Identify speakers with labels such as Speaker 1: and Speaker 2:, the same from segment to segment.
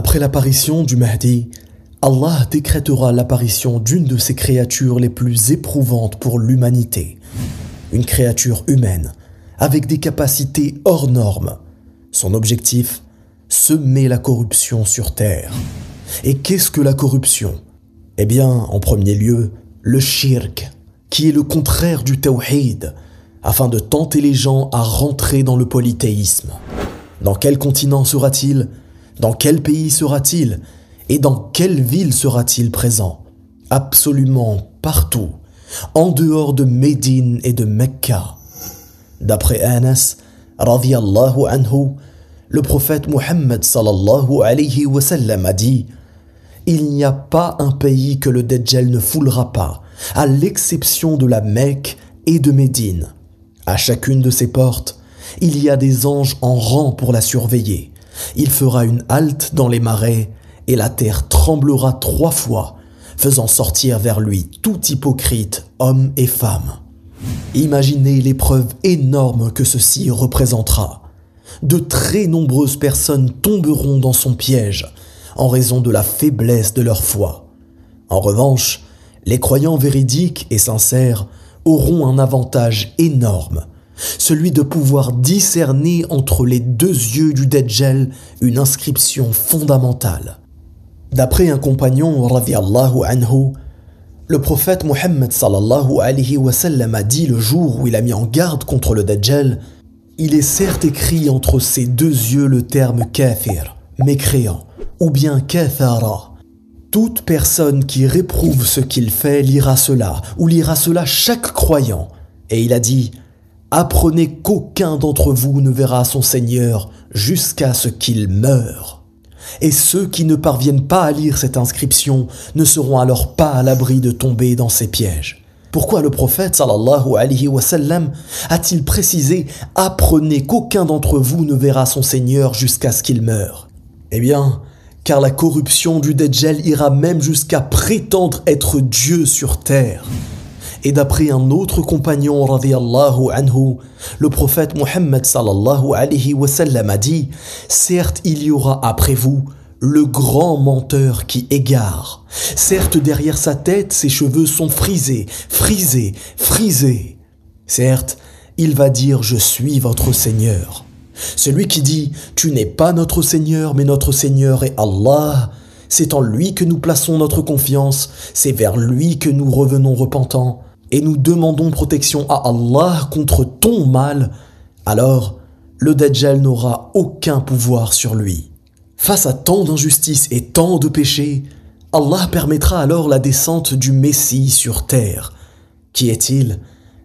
Speaker 1: Après l'apparition du Mahdi, Allah décrétera l'apparition d'une de ces créatures les plus éprouvantes pour l'humanité. Une créature humaine, avec des capacités hors normes. Son objectif Semer la corruption sur Terre. Et qu'est-ce que la corruption? Eh bien, en premier lieu, le shirk, qui est le contraire du tawhid, afin de tenter les gens à rentrer dans le polythéisme. Dans quel continent sera-t-il? Dans quel pays sera-t-il Et dans quelle ville sera-t-il présent? Absolument partout, en dehors de Médine et de Mecca. D'après Anas, radiallahu anhu, le prophète Muhammad sallallahu a dit Il n'y a pas un pays que le Dajjal ne foulera pas, à l'exception de la Mecque et de Médine. À chacune de ces portes, il y a des anges en rang pour la surveiller. Il fera une halte dans les marais, et la terre tremblera trois fois, faisant sortir vers lui tout hypocrite, homme et femme. Imaginez l'épreuve énorme que ceci représentera. De très nombreuses personnes tomberont dans son piège en raison de la faiblesse de leur foi. En revanche, les croyants véridiques et sincères auront un avantage énorme, celui de pouvoir discerner entre les deux yeux du Dajjal une inscription fondamentale. D'après un compagnon anhu, le prophète Mohammed a dit le jour où il a mis en garde contre le Dajjal Il est certes écrit entre ses deux yeux le terme kafir, mécréant, ou bien kafara. Toute personne qui réprouve ce qu'il fait lira cela, ou lira cela chaque croyant. Et il a dit Apprenez qu'aucun d'entre vous ne verra son Seigneur jusqu'à ce qu'il meure. Et ceux qui ne parviennent pas à lire cette inscription ne seront alors pas à l'abri de tomber dans ces pièges. Pourquoi le prophète sallallahu alayhi wa sallam a-t-il précisé Apprenez qu'aucun d'entre vous ne verra son Seigneur jusqu'à ce qu'il meure Eh bien, car la corruption du Dajjal ira même jusqu'à prétendre être Dieu sur terre. Et d'après un autre compagnon anhu, le prophète Muhammad sallallahu alayhi wa sallam a dit Certes, il y aura après vous le grand menteur qui égare. Certes, derrière sa tête, ses cheveux sont frisés, frisés, frisés. Certes, il va dire Je suis votre Seigneur. Celui qui dit Tu n'es pas notre Seigneur, mais notre Seigneur est Allah, c'est en lui que nous plaçons notre confiance, c'est vers lui que nous revenons repentants et nous demandons protection à Allah contre ton mal, alors le Dajjal n'aura aucun pouvoir sur lui. Face à tant d'injustices et tant de péchés, Allah permettra alors la descente du Messie sur terre. Qui est-il?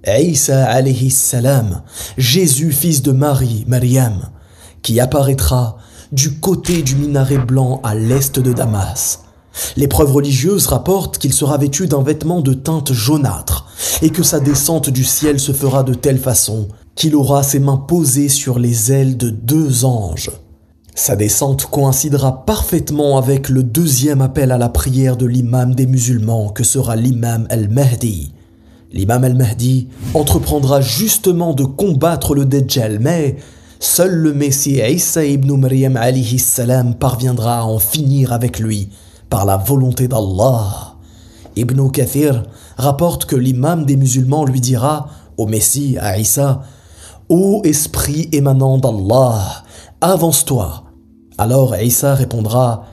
Speaker 1: Isa alayhi salam, Jésus fils de Marie, Mariam, qui apparaîtra du côté du minaret blanc à l'est de Damas. Les preuves religieuses rapportent qu'il sera vêtu d'un vêtement de teinte jaunâtre et que sa descente du ciel se fera de telle façon qu'il aura ses mains posées sur les ailes de deux anges. Sa descente coïncidera parfaitement avec le deuxième appel à la prière de l'imam des musulmans que sera l'imam al-Mahdi. L'imam al-Mahdi entreprendra justement de combattre le Dajjal, mais seul le Messie Isa ibn Maryam alayhi salam parviendra à en finir avec lui par la volonté d'Allah. Ibn Kathir rapporte que l'imam des musulmans lui dira au Messie, à Isa, Ô esprit émanant d'Allah, avance-toi. Alors Isa répondra,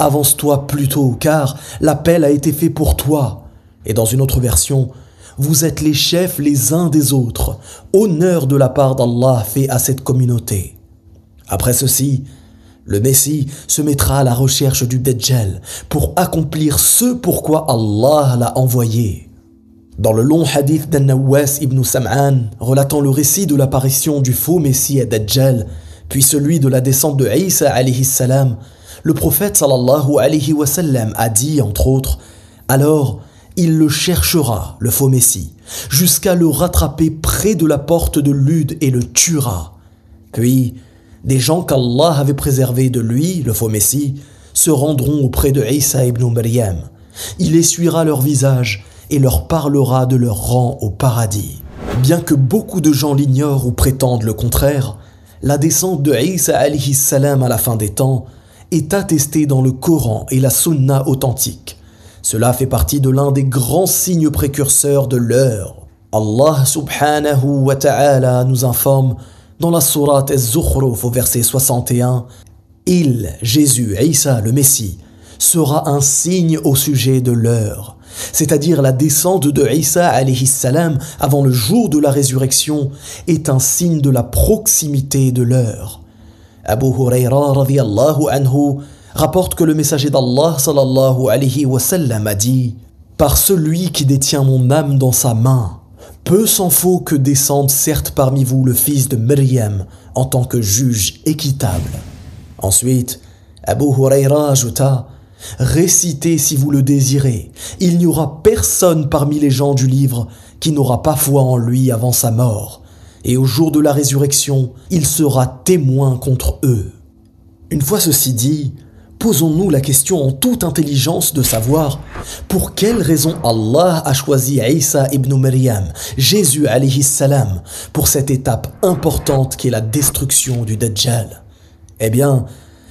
Speaker 1: Avance-toi plutôt, car l'appel a été fait pour toi. Et dans une autre version, vous êtes les chefs les uns des autres. Honneur de la part d'Allah fait à cette communauté. Après ceci, le Messie se mettra à la recherche du Dajjal pour accomplir ce pourquoi Allah l'a envoyé. Dans le long hadith d'An-Nawas ibn Sam'an, relatant le récit de l'apparition du faux Messie à Dajjal, puis celui de la descente de Isa alayhi salam, le prophète sallallahu alayhi wa sallam a dit, entre autres, Alors, il le cherchera, le faux Messie, jusqu'à le rattraper près de la porte de Lude et le tuera. Puis, des gens qu'Allah avait préservés de lui, le faux Messie, se rendront auprès de Isa ibn Maryam. Il essuiera leur visage et leur parlera de leur rang au paradis. Bien que beaucoup de gens l'ignorent ou prétendent le contraire, la descente de Isa salam à la fin des temps est attesté dans le Coran et la Sunna authentique. Cela fait partie de l'un des grands signes précurseurs de l'heure. Allah subhanahu wa ta'ala nous informe dans la sourate Az-Zukhruf au verset 61 Il, Jésus, Isa, le Messie, sera un signe au sujet de l'heure, c'est-à-dire la descente de Isa alayhi salam avant le jour de la résurrection est un signe de la proximité de l'heure. Abu Huraira radiallahu anhu rapporte que le messager d'Allah sallallahu alayhi wa sallam a dit Par celui qui détient mon âme dans sa main, peu s'en faut que descende certes parmi vous le fils de Maryam en tant que juge équitable. Ensuite, Abu Huraira ajouta Récitez si vous le désirez. Il n'y aura personne parmi les gens du livre qui n'aura pas foi en lui avant sa mort. Et au jour de la résurrection, il sera témoin contre eux. Une fois ceci dit, posons-nous la question en toute intelligence de savoir pour quelle raison Allah a choisi Isa ibn Maryam, Jésus alayhi salam, pour cette étape importante qui est la destruction du Dajjal? Eh bien,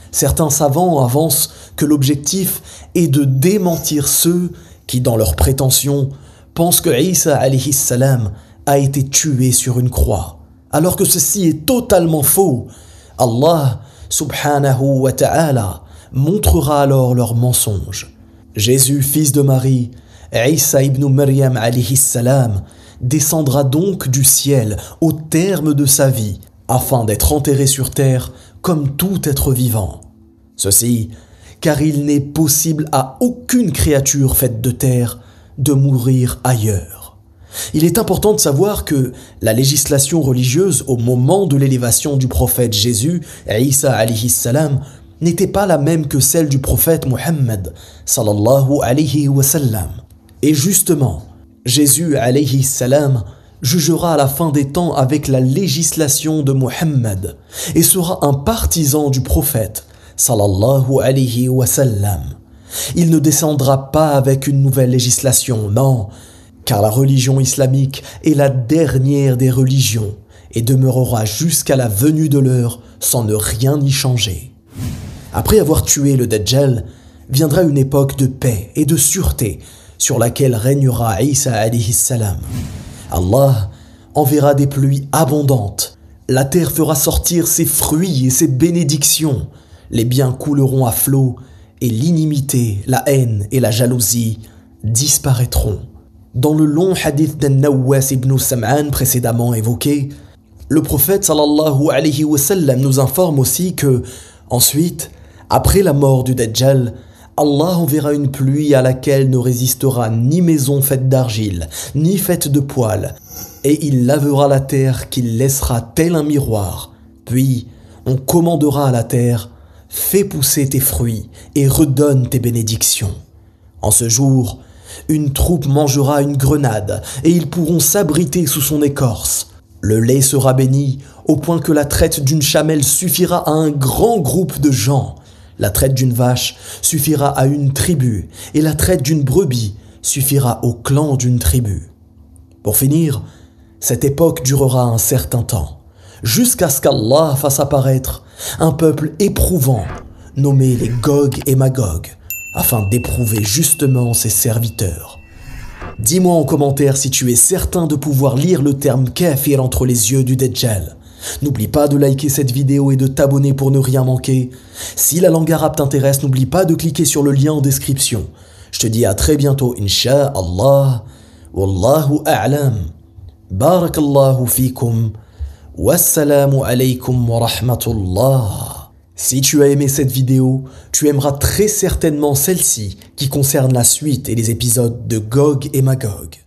Speaker 1: certains savants avancent que l'objectif est de démentir ceux qui, dans leur prétention, pensent que Isa alayhi salam a été tué sur une croix, alors que ceci est totalement faux. Allah subhanahu wa ta'ala montrera alors leur mensonge. Jésus, fils de Marie, Isa ibn Maryam alayhi salam, descendra donc du ciel au terme de sa vie, afin d'être enterré sur terre comme tout être vivant. Ceci, car il n'est possible à aucune créature faite de terre de mourir ailleurs. Il est important de savoir que la législation religieuse au moment de l'élévation du prophète Jésus, Isa alayhi salam, n'était pas la même que celle du prophète Muhammad sallallahu alayhi wa sallam. Et justement, Jésus alayhi salam jugera à la fin des temps avec la législation de Muhammad et sera un partisan du prophète sallallahu alayhi wa sallam. Il ne descendra pas avec une nouvelle législation, non, car la religion islamique est la dernière des religions et demeurera jusqu'à la venue de l'heure sans ne rien y changer. Après avoir tué le Dajjal, viendra une époque de paix et de sûreté sur laquelle régnera Isa. Allah enverra des pluies abondantes. La terre fera sortir ses fruits et ses bénédictions. Les biens couleront à flot et l'inimité, la haine et la jalousie disparaîtront. Dans le long hadith d'An-Nawwas ibn Sam'an précédemment évoqué, le prophète sallallahu alayhi wa sallam nous informe aussi que, ensuite, après la mort du Dajjal, Allah enverra une pluie à laquelle ne résistera ni maison faite d'argile, ni faite de poils, et il lavera la terre qu'il laissera tel un miroir. Puis on commandera à la terre, fais pousser tes fruits et redonne tes bénédictions. En ce jour, une troupe mangera une grenade, et ils pourront s'abriter sous son écorce. Le lait sera béni, au point que la traite d'une chamelle suffira à un grand groupe de gens. La traite d'une vache suffira à une tribu, et la traite d'une brebis suffira au clan d'une tribu. Pour finir, cette époque durera un certain temps, jusqu'à ce qu'Allah fasse apparaître un peuple éprouvant, nommé les Gog et Magog, afin d'éprouver justement ses serviteurs. Dis-moi en commentaire si tu es certain de pouvoir lire le terme kafir entre les yeux du Dajjal. N'oublie pas de liker cette vidéo et de t'abonner pour ne rien manquer. Si la langue arabe t'intéresse, n'oublie pas de cliquer sur le lien en description. Je te dis à très bientôt, Inch'Allah. Wallahu a'lam. Barakallahu fikum. Wassalamu alaykum wa rahmatullah. Si tu as aimé cette vidéo, tu aimeras très certainement celle-ci qui concerne la suite et les épisodes de Gog et Magog.